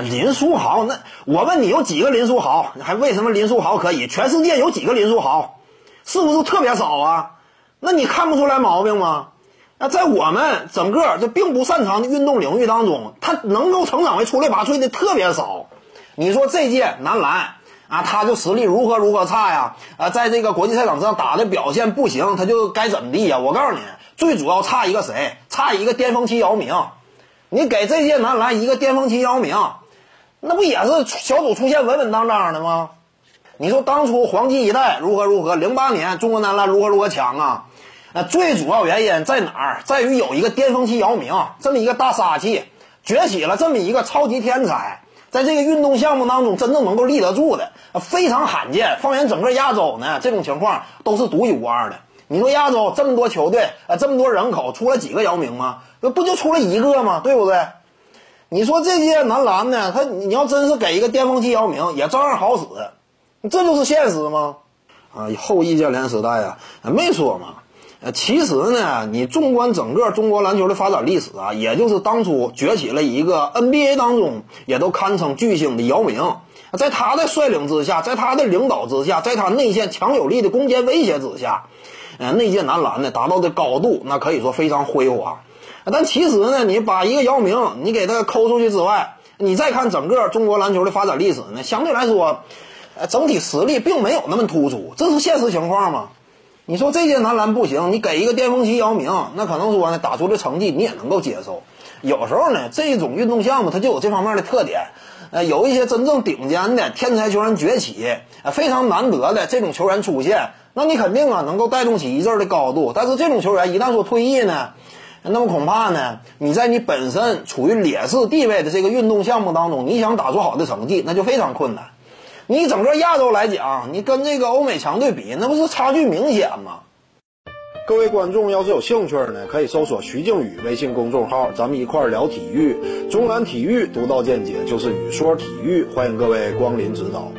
林书豪，那我问你有几个林书豪？还为什么林书豪可以？全世界有几个林书豪？是不是特别少啊？那你看不出来毛病吗？那在我们整个这并不擅长的运动领域当中，他能够成长为出类拔萃的特别少。你说这届男篮啊，他就实力如何如何差呀？啊，在这个国际赛场上打的表现不行，他就该怎么地呀？我告诉你，最主要差一个谁？差一个巅峰期姚明。你给这届男篮一个巅峰期姚明，那不也是小组出线稳稳当当的吗？你说当初黄金一代如何如何？零八年中国男篮如何如何强啊？那最主要原因在哪儿？在于有一个巅峰期姚明这么一个大杀器崛起了，这么一个超级天才，在这个运动项目当中真正能够立得住的，非常罕见。放眼整个亚洲呢，这种情况都是独一无二的。你说亚洲这么多球队，呃，这么多人口，出了几个姚明吗？那不就出了一个吗？对不对？你说这届男篮呢，他你要真是给一个巅峰期姚明，也照样好使，这就是现实吗？啊，后易建联时代啊，没说嘛。呃，其实呢，你纵观整个中国篮球的发展历史啊，也就是当初崛起了一个 NBA 当中也都堪称巨星的姚明，在他的率领之下，在他的领导之下，在他内线强有力的攻坚威胁之下，呃，那届男篮呢达到的高度，那可以说非常辉煌。但其实呢，你把一个姚明你给他抠出去之外，你再看整个中国篮球的发展历史呢，相对来说，呃，整体实力并没有那么突出，这是现实情况嘛。你说这届男篮不行，你给一个巅峰期姚明，那可能说呢，打出的成绩你也能够接受。有时候呢，这种运动项目它就有这方面的特点，呃，有一些真正顶尖的天才球员崛起，呃，非常难得的这种球员出现，那你肯定啊能够带动起一阵的高度。但是这种球员一旦说退役呢，那么恐怕呢，你在你本身处于劣势地位的这个运动项目当中，你想打出好的成绩，那就非常困难。你整个亚洲来讲，你跟这个欧美强队比，那不是差距明显吗？各位观众要是有兴趣呢，可以搜索徐静宇微信公众号，咱们一块儿聊体育，中南体育独到见解就是语说体育，欢迎各位光临指导。